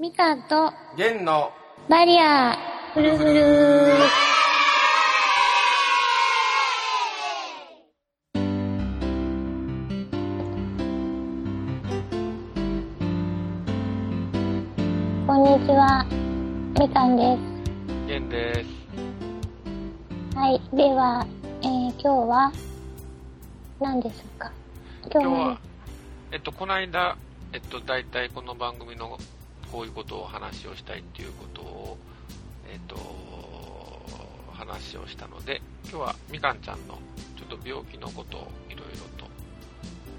みかんと弦のバリア。ー、ふるふる。こんにちは、みかんで弦です。す。はい、では、えー、今日は、何でしょうか？今日は今日は、えっと、この間、えっと、大体この番組のこういうことを話をしたいっていうことを、えっと、話をしたので、今日はみかんちゃんのちょっと病気のことをいろいろと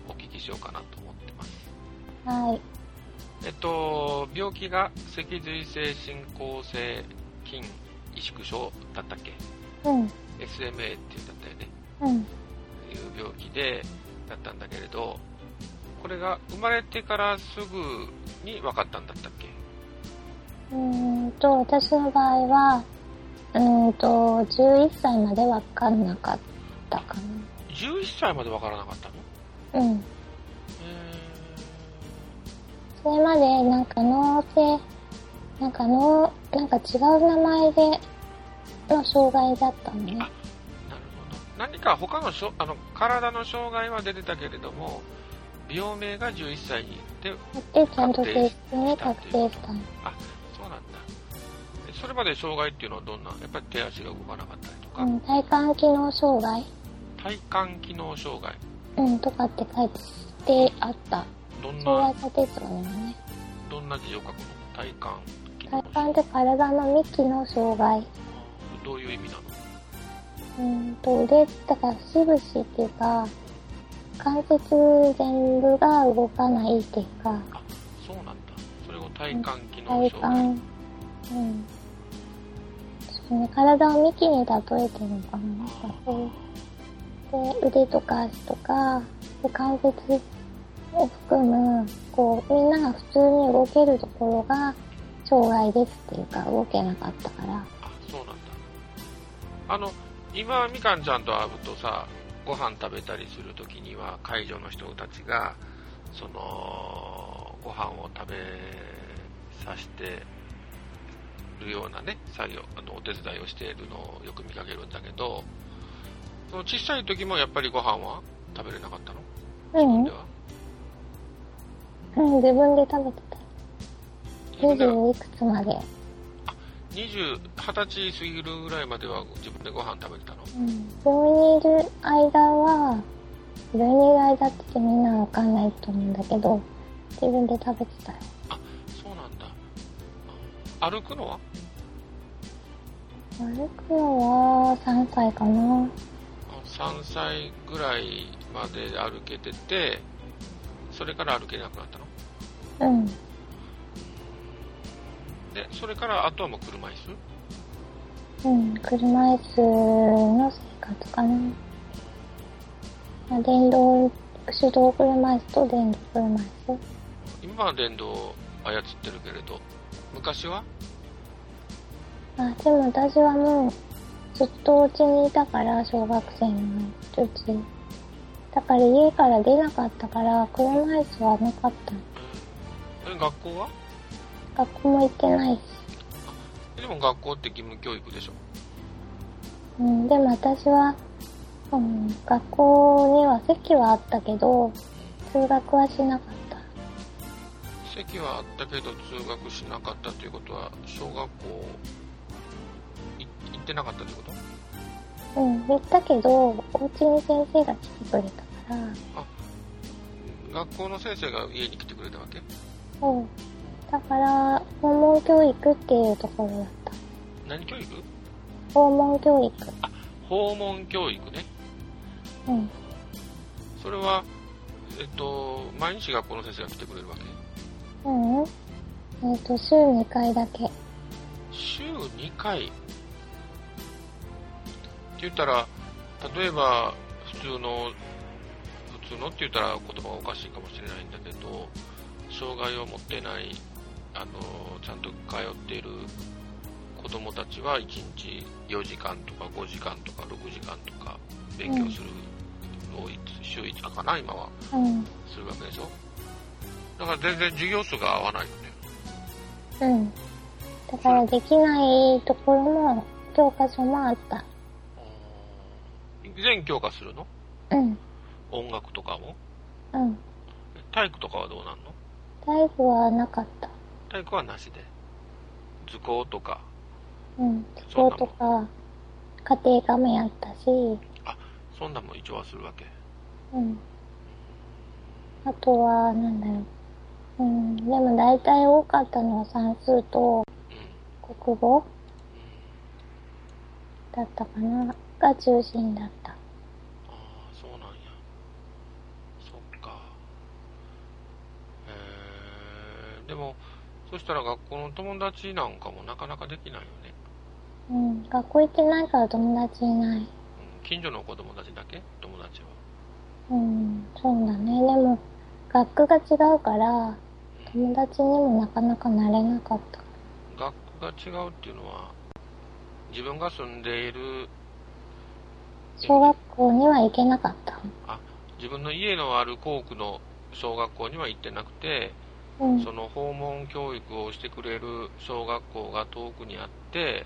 お聞きしようかなと思ってます。はい、えっと、病気が脊髄性進行性筋萎縮症だったっけ？うん、?SMA っていうんだったよね。うん、いう病気でだったんだけれどこれが生まれてからすぐに分かったんだったっけ？うーんと、私の場合は、うーんと、11歳までわかんなかったか11歳まで分からなかったの？な。うん。えそれまで、なんか脳性、なんか脳、なんか違う名前での障害だったのねー。なるほど何か他のしょあの体の障害は出てたけれども病名が11歳にでで、ちゃんと正式に確定したの。あそうなんだ。えそれまで障害っていうのはどんな？やっぱり手足が動かなかったりとか、うん、体幹機能障害。体幹機能障害。うん、とかって書いてあった。どん障な害者テストにもね。どんな字を書くの？体幹体幹って体の幹の障害。どういう意味なの？うんと、で、だから、節々っていうか、関節全部が動かないっていうか、あそうなんだそれを体幹機能体障害、幹、うん。そうね、体を幹に例えてるのかな。なんかそうで、腕とか足とか、で関節を含む、こう、みんなが普通に動けるところが、障害ですっていうか、動けなかったから。あそうなんだあの今みかんちゃんと会うとさご飯食べたりするときには会場の人たちがそのご飯を食べさせてるようなね作業あのお手伝いをしているのをよく見かけるんだけどその小さい時もやっぱりご飯は食べれなかったの？うん自分で食べてた。自分では？20いくつまで？20 20歳過ぎるぐらいまでは自分でご飯食べてたの？うん。病院にいる間は、病院にいる間ってみんなわかんないと思うんだけど、自分で食べてたよ。そうなんだあ歩くのは？歩くのは3歳かな。3歳ぐらいまで歩けててそれから歩けなくなったの？うん。でそれからあとはもう車椅子？うん。車椅子の生活かな。まあ、電動、手動車椅子と電動車椅子。今は電動を操ってるけれど昔は？あ、でも私はもう、ずっとお家にいたから、小学生のうち。だから家から出なかったから、車椅子はなかった。え学校は？学校も行ってないし。でも学校って義務教育でしょ？うん、でも私は、うん、学校には席はあったけど、通学はしなかった。席はあったけど通学しなかったということは小学校い行ってなかったということ？うん、行ったけど、お家に先生が来てくれたから、学校の先生が家に来てくれたわけ？そう。だから、訪問教育っていうところだった。何教育？訪問教育。訪問教育ねうん。それはえっと毎日学校の先生が来てくれるわけ？うん。えっ、と、週2回だけ。週2回？って言ったら例えば普通の普通のって言ったら言葉がおかしいかもしれないんだけど障害を持ってないあのちゃんと通っている子供たちは1日4時間とか5時間とか6時間とか勉強するのを週5日かな今はうん。するわけでしょ？だから全然授業数が合わないよねうん。だからできないところも、教科書もあった。全教科するの？うん。音楽とかも？うん。体育とかはどうなんの？体育はなかった。体育はなしで。図工とか。うん。図工とか、家庭科もやったし、あ、そんなんも一応はするわけ。うん。あとは、なんだろう。うん。でも大体多かったのは算数とうん。国語だったかな。が中心だった。ああ、そうなんや。そっか。えー、でも、そしたら学校の友達なんかもなかなかできないよね。うん。学校行ってないから友達いない。うん、近所の子供たちだけ？友達は。うん。そうだね。でも、学区が違うから、友達にもなかなかなれなかった。学区が違うっていうのは、自分が住んでいる、小学校には行けなかった。あ、自分の家のある校区の小学校には行ってなくて、うん。その訪問教育をしてくれる小学校が遠くにあって、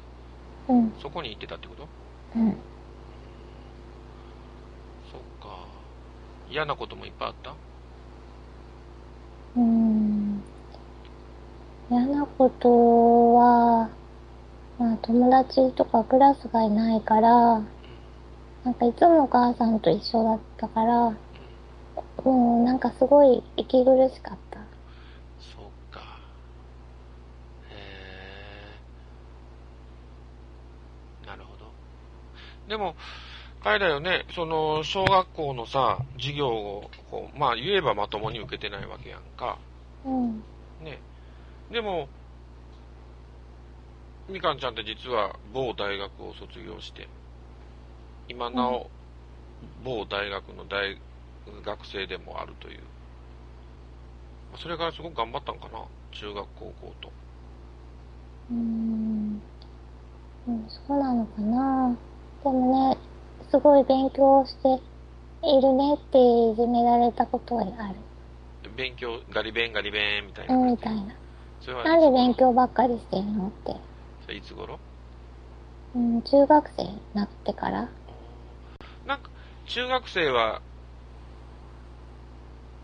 うん。そこに行ってたってこと？うん。そっか。嫌なこともいっぱいあった？うん。嫌なことは、まあ友達とかクラスがいないから、なんかいつもお母さんと一緒だったから、もうなんかすごい息苦しかった。そっか。へえ。なるほど。でも、あれだよね、その、小学校のさ、授業を、こう、まあ言えばまともに受けてないわけやんか。うん。ね。でも、みかんちゃんって実は某大学を卒業して、今なお、某大学の大学生でもあるという。それからすごく頑張ったんかな中学、高校と。うーん。うん、そうなのかな。でもね、すごい勉強しているねっていじめられたことはある。勉強、ガリ勉ガリ勉みたいなうん。みたいな。それはなんで勉強ばっかりしてんのって？それいつ頃？うん、中学生になってから。なんか、中学生は、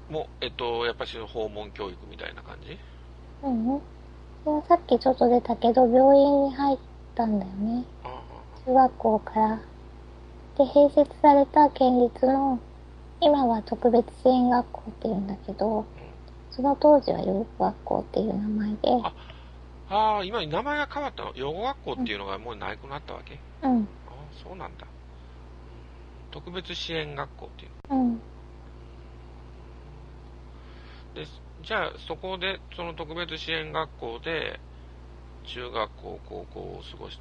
もう、えっと、やっぱりその訪問教育みたいな感じ？うん。さっきちょっと出たけど、病院に入ったんだよね。学校から。で、併設された県立の、今は特別支援学校っていうんだけど、その当時は養護学校っていう名前で、あああ、今名前が変わったの。養護学校っていうのがもうなくなったわけ、うん、ああ、そうなんだ。特別支援学校っていううん、の。で、じゃあそこで、その特別支援学校で、中学校、高校を過ごし、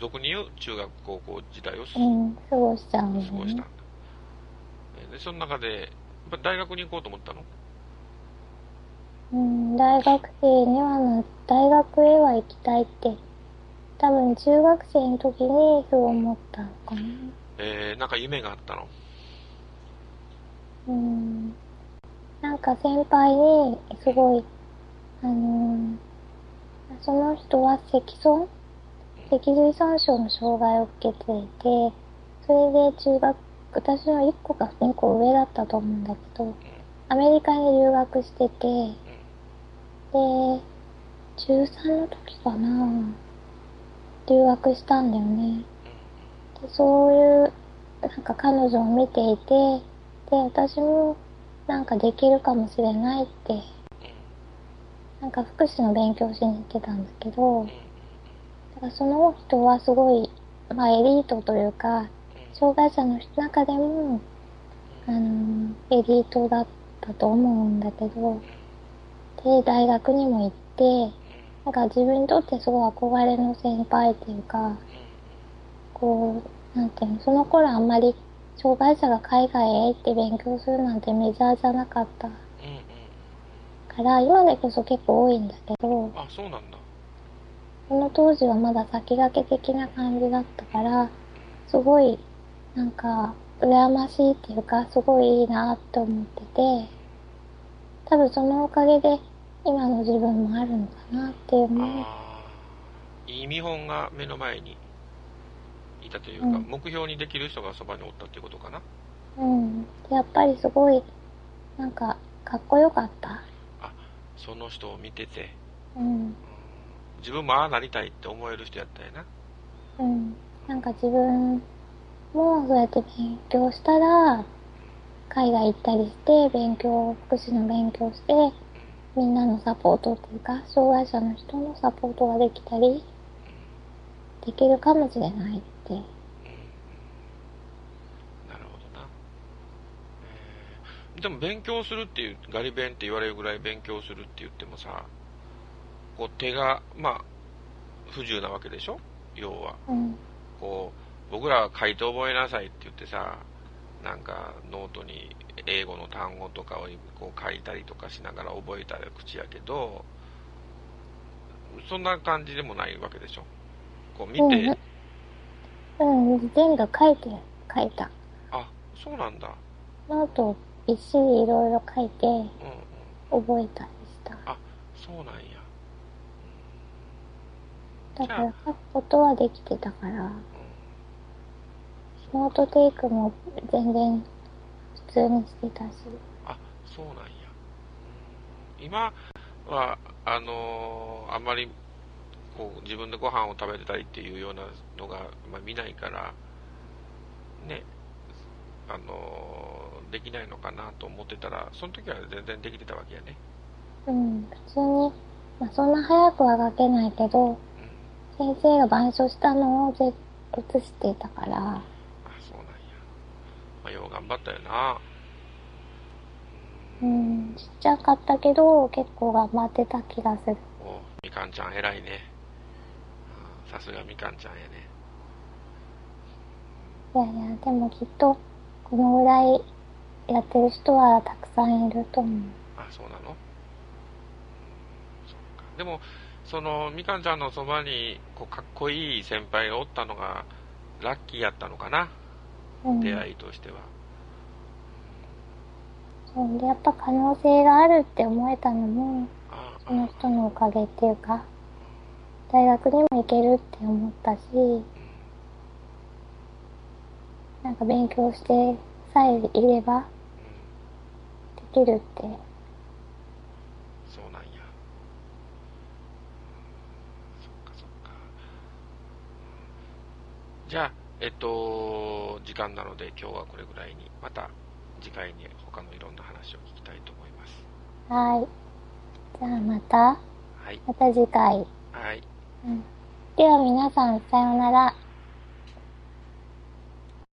俗に言う中学、高校時代を過ごしちゃうんだよね過ごした。で、その中で、やっぱ大学に行こうと思ったの？うん、大学生にはな、大学へは行きたいって、多分中学生の時にそう思ったのかな。えー、なんか夢があったの？うん、なんか先輩に、すごい、あのーその人は積損脊髄損傷の障害を受けていて、それで中学、私の1個か2個上だったと思うんだけど、アメリカに留学してて、で、中3の時かな留学したんだよね。でそういう、なんか彼女を見ていて、で、私もなんかできるかもしれないって、なんか福祉の勉強しに行ってたんだけど、その人はすごい、まあエリートというか、障害者の中でも、あの、エリートだったと思うんだけど、で、大学にも行って、なんか自分にとってすごい憧れの先輩っていうか、こう、なんていうの、その頃あんまり障害者が海外へ行って勉強するなんてメジャーじゃなかった。から、今でこそ結構多いんだけど、あ、そうなんだ。その当時はまだ先駆け的な感じだったから、すごい、なんか、羨ましいっていうか、すごいいいなって思ってて、多分そのおかげで、今の自分もあるのかなっていうのを、ああ、いい見本が目の前にいたというか、うん目標にできる人がそばにおったっていうことかな。うん。でやっぱりすごい、なんか、かっこよかった。その人を見てて、うん。うん自分もああなりたいって思える人やったんやな。うん。なんか自分もそうやって勉強したら、海外行ったりして、勉強、福祉の勉強して、みんなのサポートっていうか、障害者の人のサポートができたり、できるかもしれないって。うんうんなるほどな、えーでも勉強するっていうガリ勉って言われるぐらい勉強するって言ってもさこう手がまあ不自由なわけでしょ？要はうん。こう僕らは書いて覚えなさいって言ってさなんかノートに英語の単語とかをこう書いたりとかしながら覚えた口やけどそんな感じでもないわけでしょ？こう見て、うん。うん。全部書いて、書いた。あそうなんだノートをびっしりいろいろ書いて、うんうん覚えたりした。そうなんや。だから書くことはできてたから、うんノートテイクも全然普通にしてたし。あ、そうなんや。うん今は、あのーあんまり、こう、自分でご飯を食べてたりっていうようなのが、まあ、見ないから、ね、あのーできないのかなと思ってたら、その時は全然できてたわけやね。うん、普通に、まあそんな早くは書けないけど、うん。先生が板書したのをぜ写してたから、あ、そうなんや。まあ、よう頑張ったよな。う。ん、ちっちゃかったけど、結構頑張ってた気がする。おみかんちゃん偉いね。うんさすがみかんちゃんやね。いやいや、でもきっと、このぐらいやってる人はたくさんいると思う。あ、そうなの？でも、その、みかんちゃんのそばに、こう、かっこいい先輩がおったのが、ラッキーやったのかな、うん、出会いとしては。そうで、やっぱ可能性があるって思えたのも、あ。その人のおかげっていうか、大学にも行けるって思ったし、なんか勉強してさえいればうん、できるって、そうなんや。そっかそっか。じゃあ、えっと、時間なので今日はこれぐらいに、また次回に他のいろんな話を聞きたいと思います。はい。じゃあまた、はい。また次回。はい。うん、では皆さんさようなら。